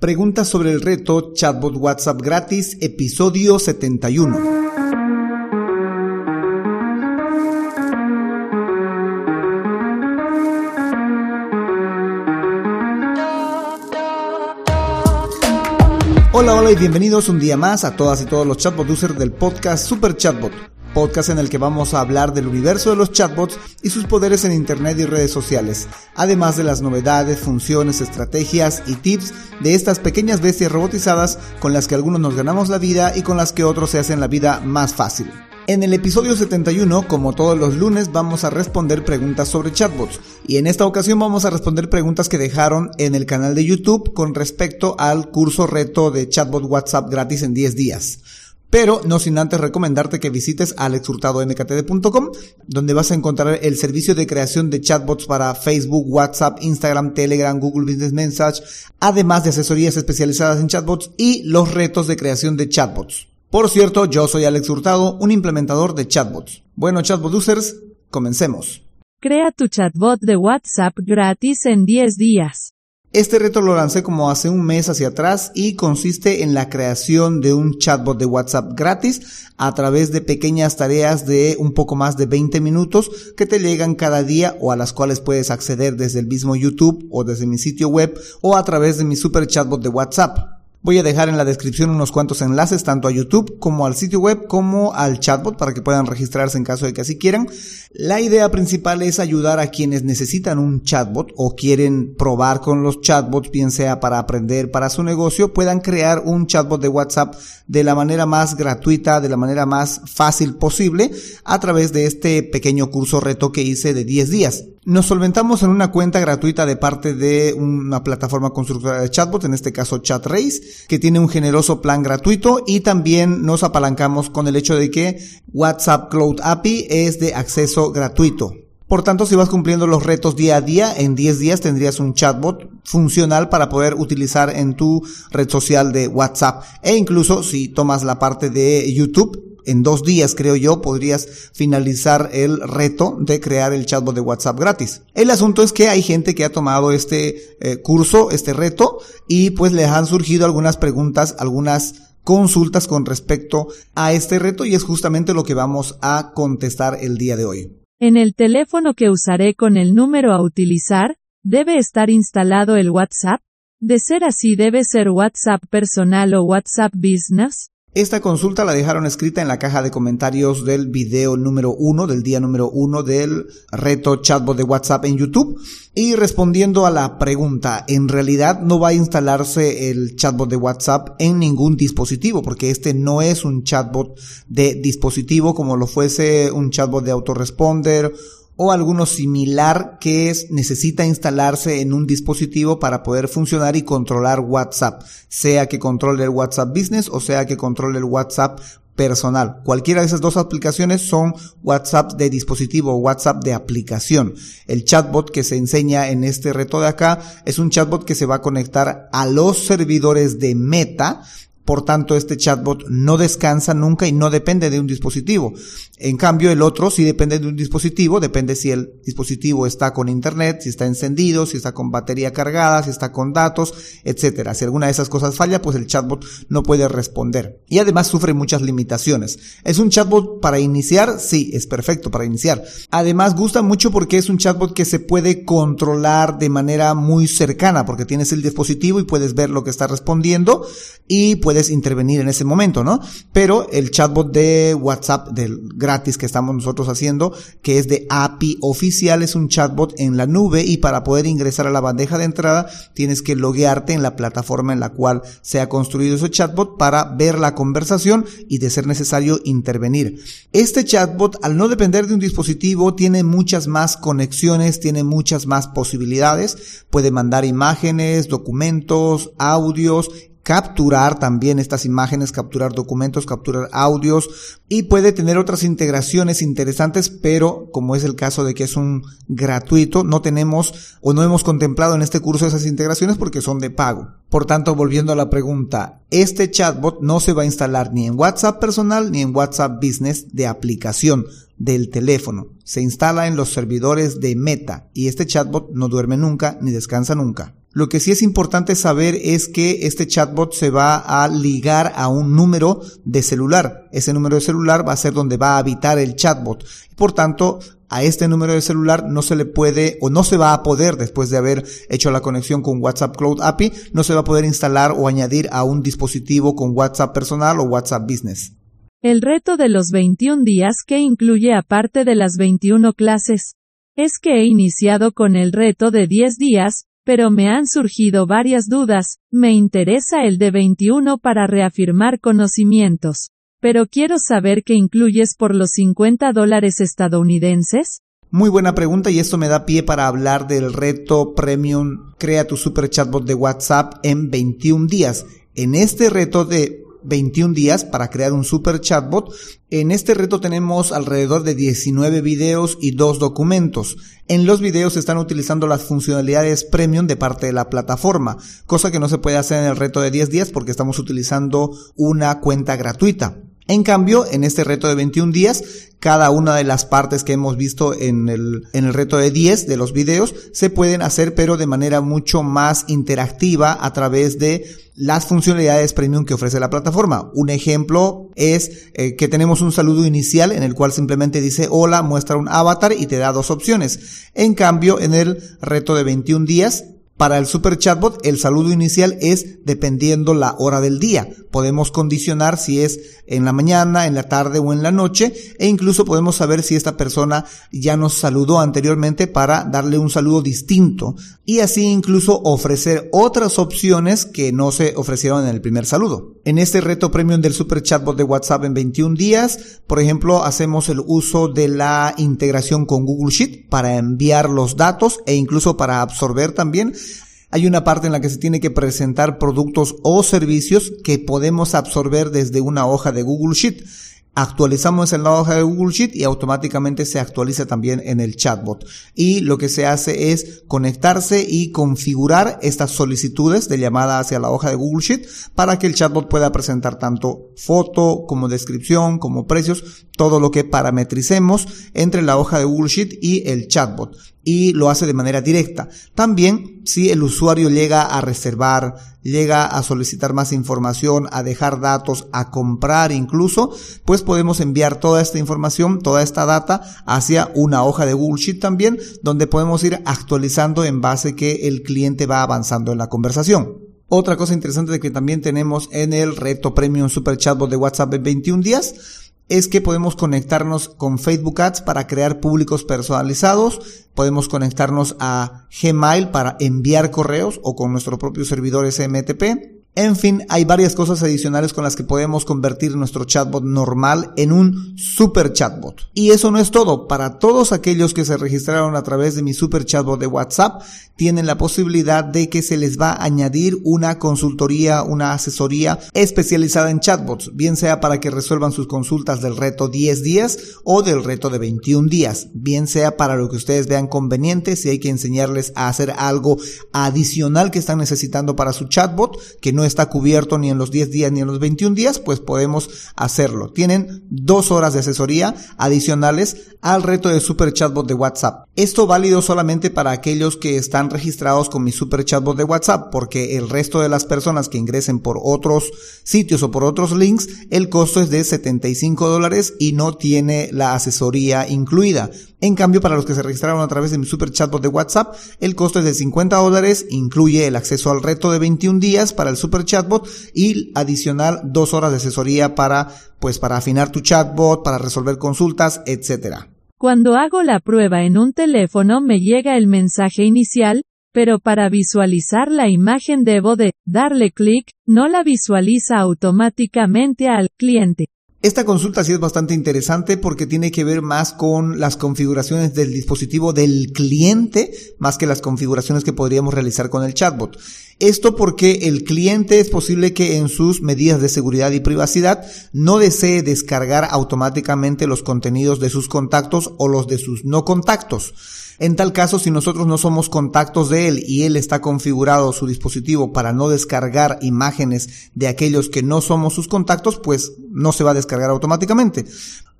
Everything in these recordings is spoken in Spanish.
Preguntas sobre el reto Chatbot WhatsApp gratis, episodio 71. Hola, hola y bienvenidos un día más a todas y todos los chatbot users del podcast Super Chatbot podcast en el que vamos a hablar del universo de los chatbots y sus poderes en Internet y redes sociales, además de las novedades, funciones, estrategias y tips de estas pequeñas bestias robotizadas con las que algunos nos ganamos la vida y con las que otros se hacen la vida más fácil. En el episodio 71, como todos los lunes, vamos a responder preguntas sobre chatbots y en esta ocasión vamos a responder preguntas que dejaron en el canal de YouTube con respecto al curso reto de chatbot WhatsApp gratis en 10 días. Pero no sin antes recomendarte que visites alexhurtadomktd.com, donde vas a encontrar el servicio de creación de chatbots para Facebook, WhatsApp, Instagram, Telegram, Google Business Message, además de asesorías especializadas en chatbots y los retos de creación de chatbots. Por cierto, yo soy Alex Hurtado, un implementador de chatbots. Bueno, chatbot users, comencemos. Crea tu chatbot de WhatsApp gratis en 10 días. Este reto lo lancé como hace un mes hacia atrás y consiste en la creación de un chatbot de WhatsApp gratis a través de pequeñas tareas de un poco más de 20 minutos que te llegan cada día o a las cuales puedes acceder desde el mismo YouTube o desde mi sitio web o a través de mi super chatbot de WhatsApp. Voy a dejar en la descripción unos cuantos enlaces tanto a YouTube como al sitio web como al chatbot para que puedan registrarse en caso de que así quieran. La idea principal es ayudar a quienes necesitan un chatbot o quieren probar con los chatbots, bien sea para aprender para su negocio, puedan crear un chatbot de WhatsApp de la manera más gratuita, de la manera más fácil posible a través de este pequeño curso reto que hice de 10 días. Nos solventamos en una cuenta gratuita de parte de una plataforma constructora de chatbot, en este caso ChatRace, que tiene un generoso plan gratuito y también nos apalancamos con el hecho de que WhatsApp Cloud API es de acceso gratuito. Por tanto, si vas cumpliendo los retos día a día, en 10 días tendrías un chatbot funcional para poder utilizar en tu red social de WhatsApp. E incluso si tomas la parte de YouTube, en dos días, creo yo, podrías finalizar el reto de crear el chatbot de WhatsApp gratis. El asunto es que hay gente que ha tomado este eh, curso, este reto, y pues les han surgido algunas preguntas, algunas consultas con respecto a este reto y es justamente lo que vamos a contestar el día de hoy. En el teléfono que usaré con el número a utilizar, ¿debe estar instalado el WhatsApp? De ser así, ¿debe ser WhatsApp personal o WhatsApp Business? Esta consulta la dejaron escrita en la caja de comentarios del video número uno, del día número uno del reto chatbot de WhatsApp en YouTube. Y respondiendo a la pregunta, en realidad no va a instalarse el chatbot de WhatsApp en ningún dispositivo, porque este no es un chatbot de dispositivo como lo fuese un chatbot de autoresponder o alguno similar que es, necesita instalarse en un dispositivo para poder funcionar y controlar WhatsApp, sea que controle el WhatsApp Business o sea que controle el WhatsApp personal. Cualquiera de esas dos aplicaciones son WhatsApp de dispositivo, WhatsApp de aplicación. El chatbot que se enseña en este reto de acá es un chatbot que se va a conectar a los servidores de Meta por tanto, este chatbot no descansa nunca y no depende de un dispositivo. En cambio, el otro sí depende de un dispositivo, depende si el dispositivo está con internet, si está encendido, si está con batería cargada, si está con datos, etcétera. Si alguna de esas cosas falla, pues el chatbot no puede responder. Y además sufre muchas limitaciones. ¿Es un chatbot para iniciar? Sí, es perfecto para iniciar. Además, gusta mucho porque es un chatbot que se puede controlar de manera muy cercana, porque tienes el dispositivo y puedes ver lo que está respondiendo y puedes intervenir en ese momento, ¿no? Pero el chatbot de WhatsApp del gratis que estamos nosotros haciendo, que es de API oficial, es un chatbot en la nube y para poder ingresar a la bandeja de entrada tienes que loguearte en la plataforma en la cual se ha construido ese chatbot para ver la conversación y de ser necesario intervenir. Este chatbot, al no depender de un dispositivo, tiene muchas más conexiones, tiene muchas más posibilidades, puede mandar imágenes, documentos, audios capturar también estas imágenes, capturar documentos, capturar audios y puede tener otras integraciones interesantes, pero como es el caso de que es un gratuito, no tenemos o no hemos contemplado en este curso esas integraciones porque son de pago. Por tanto, volviendo a la pregunta, este chatbot no se va a instalar ni en WhatsApp personal ni en WhatsApp Business de aplicación del teléfono. Se instala en los servidores de Meta y este chatbot no duerme nunca ni descansa nunca. Lo que sí es importante saber es que este chatbot se va a ligar a un número de celular. Ese número de celular va a ser donde va a habitar el chatbot. Por tanto, a este número de celular no se le puede o no se va a poder, después de haber hecho la conexión con WhatsApp Cloud API, no se va a poder instalar o añadir a un dispositivo con WhatsApp personal o WhatsApp Business. El reto de los 21 días que incluye aparte de las 21 clases. Es que he iniciado con el reto de 10 días, pero me han surgido varias dudas, me interesa el de 21 para reafirmar conocimientos. Pero quiero saber qué incluyes por los 50 dólares estadounidenses. Muy buena pregunta y esto me da pie para hablar del reto Premium Crea tu Super Chatbot de WhatsApp en 21 días. En este reto de 21 días para crear un super chatbot. En este reto tenemos alrededor de 19 videos y dos documentos. En los videos se están utilizando las funcionalidades premium de parte de la plataforma, cosa que no se puede hacer en el reto de 10 días porque estamos utilizando una cuenta gratuita. En cambio, en este reto de 21 días, cada una de las partes que hemos visto en el, en el reto de 10 de los videos se pueden hacer pero de manera mucho más interactiva a través de las funcionalidades premium que ofrece la plataforma. Un ejemplo es eh, que tenemos un saludo inicial en el cual simplemente dice hola, muestra un avatar y te da dos opciones. En cambio, en el reto de 21 días para el super chatbot, el saludo inicial es dependiendo la hora del día. Podemos condicionar si es en la mañana, en la tarde o en la noche e incluso podemos saber si esta persona ya nos saludó anteriormente para darle un saludo distinto y así incluso ofrecer otras opciones que no se ofrecieron en el primer saludo. En este reto premium del super chatbot de WhatsApp en 21 días, por ejemplo, hacemos el uso de la integración con Google Sheet para enviar los datos e incluso para absorber también hay una parte en la que se tiene que presentar productos o servicios que podemos absorber desde una hoja de Google Sheet. Actualizamos en la hoja de Google Sheet y automáticamente se actualiza también en el chatbot. Y lo que se hace es conectarse y configurar estas solicitudes de llamada hacia la hoja de Google Sheet para que el chatbot pueda presentar tanto foto como descripción como precios, todo lo que parametricemos entre la hoja de Google Sheet y el chatbot y lo hace de manera directa. También si el usuario llega a reservar, llega a solicitar más información, a dejar datos, a comprar incluso, pues podemos enviar toda esta información, toda esta data hacia una hoja de Google Sheet también, donde podemos ir actualizando en base que el cliente va avanzando en la conversación. Otra cosa interesante que también tenemos en el reto Premium Super Chatbot de WhatsApp en 21 días es que podemos conectarnos con Facebook Ads para crear públicos personalizados, podemos conectarnos a Gmail para enviar correos o con nuestro propio servidor SMTP, en fin, hay varias cosas adicionales con las que podemos convertir nuestro chatbot normal en un super chatbot. Y eso no es todo. Para todos aquellos que se registraron a través de mi super chatbot de WhatsApp, tienen la posibilidad de que se les va a añadir una consultoría, una asesoría especializada en chatbots, bien sea para que resuelvan sus consultas del reto 10 días o del reto de 21 días, bien sea para lo que ustedes vean conveniente, si hay que enseñarles a hacer algo adicional que están necesitando para su chatbot, que no está cubierto ni en los 10 días ni en los 21 días, pues podemos hacerlo. Tienen dos horas de asesoría adicionales al reto de Super Chatbot de WhatsApp. Esto válido solamente para aquellos que están registrados con mi Super Chatbot de WhatsApp, porque el resto de las personas que ingresen por otros sitios o por otros links, el costo es de 75 dólares y no tiene la asesoría incluida. En cambio, para los que se registraron a través de mi super chatbot de WhatsApp, el costo es de 50 dólares, incluye el acceso al reto de 21 días para el super chatbot y adicional dos horas de asesoría para, pues, para afinar tu chatbot, para resolver consultas, etcétera. Cuando hago la prueba en un teléfono me llega el mensaje inicial, pero para visualizar la imagen debo de darle clic, no la visualiza automáticamente al cliente. Esta consulta sí es bastante interesante porque tiene que ver más con las configuraciones del dispositivo del cliente más que las configuraciones que podríamos realizar con el chatbot. Esto porque el cliente es posible que en sus medidas de seguridad y privacidad no desee descargar automáticamente los contenidos de sus contactos o los de sus no contactos. En tal caso, si nosotros no somos contactos de él y él está configurado su dispositivo para no descargar imágenes de aquellos que no somos sus contactos, pues no se va a descargar automáticamente.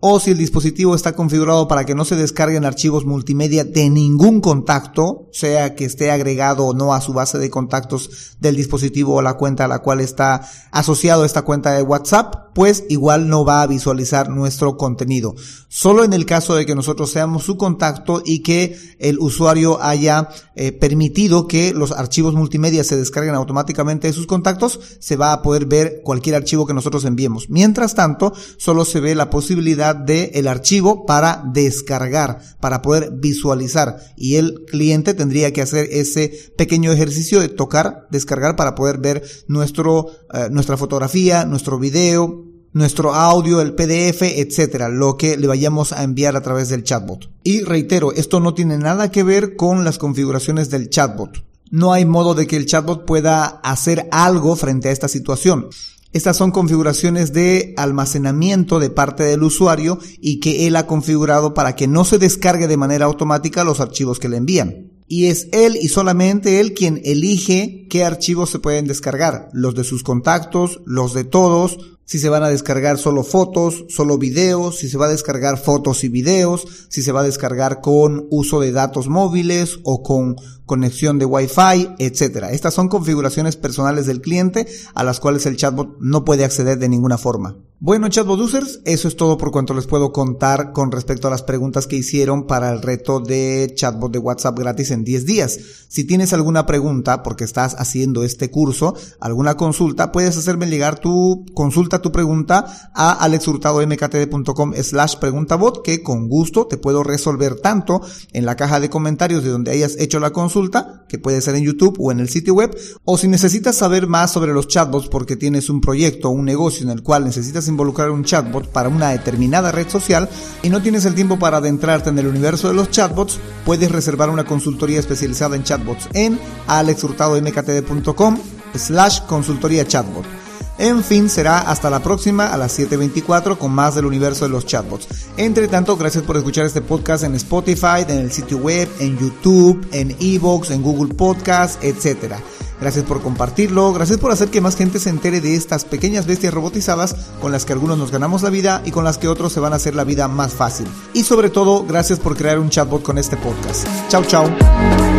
O si el dispositivo está configurado para que no se descarguen archivos multimedia de ningún contacto, sea que esté agregado o no a su base de contactos del dispositivo o la cuenta a la cual está asociado esta cuenta de WhatsApp, pues igual no va a visualizar nuestro contenido. Solo en el caso de que nosotros seamos su contacto y que el usuario haya eh, permitido que los archivos multimedia se descarguen automáticamente de sus contactos, se va a poder ver cualquier archivo que nosotros enviemos. Mientras tanto, solo se ve la posibilidad de el archivo para descargar, para poder visualizar y el cliente tendría que hacer ese pequeño ejercicio de tocar, descargar para poder ver nuestro, eh, nuestra fotografía, nuestro video, nuestro audio, el PDF, etcétera, lo que le vayamos a enviar a través del chatbot. Y reitero, esto no tiene nada que ver con las configuraciones del chatbot. No hay modo de que el chatbot pueda hacer algo frente a esta situación. Estas son configuraciones de almacenamiento de parte del usuario y que él ha configurado para que no se descargue de manera automática los archivos que le envían. Y es él y solamente él quien elige qué archivos se pueden descargar, los de sus contactos, los de todos, si se van a descargar solo fotos, solo videos, si se va a descargar fotos y videos, si se va a descargar con uso de datos móviles o con conexión de Wi-Fi, etcétera. Estas son configuraciones personales del cliente a las cuales el chatbot no puede acceder de ninguna forma. Bueno, chatbot users, eso es todo por cuanto les puedo contar con respecto a las preguntas que hicieron para el reto de chatbot de WhatsApp gratis en 10 días. Si tienes alguna pregunta porque estás haciendo este curso, alguna consulta, puedes hacerme llegar tu consulta, tu pregunta a alexhurtadomktd.com slash preguntabot que con gusto te puedo resolver tanto en la caja de comentarios de donde hayas hecho la consulta, que puede ser en YouTube o en el sitio web, o si necesitas saber más sobre los chatbots porque tienes un proyecto o un negocio en el cual necesitas involucrar un chatbot para una determinada red social y no tienes el tiempo para adentrarte en el universo de los chatbots, puedes reservar una consultoría especializada en chatbots en alexhurtadomktd.com slash consultoría chatbot. En fin, será hasta la próxima a las 7.24 con más del universo de los chatbots. Entre tanto, gracias por escuchar este podcast en Spotify, en el sitio web, en YouTube, en Evox, en Google Podcast, etcétera. Gracias por compartirlo, gracias por hacer que más gente se entere de estas pequeñas bestias robotizadas con las que algunos nos ganamos la vida y con las que otros se van a hacer la vida más fácil. Y sobre todo, gracias por crear un chatbot con este podcast. Chao, chao.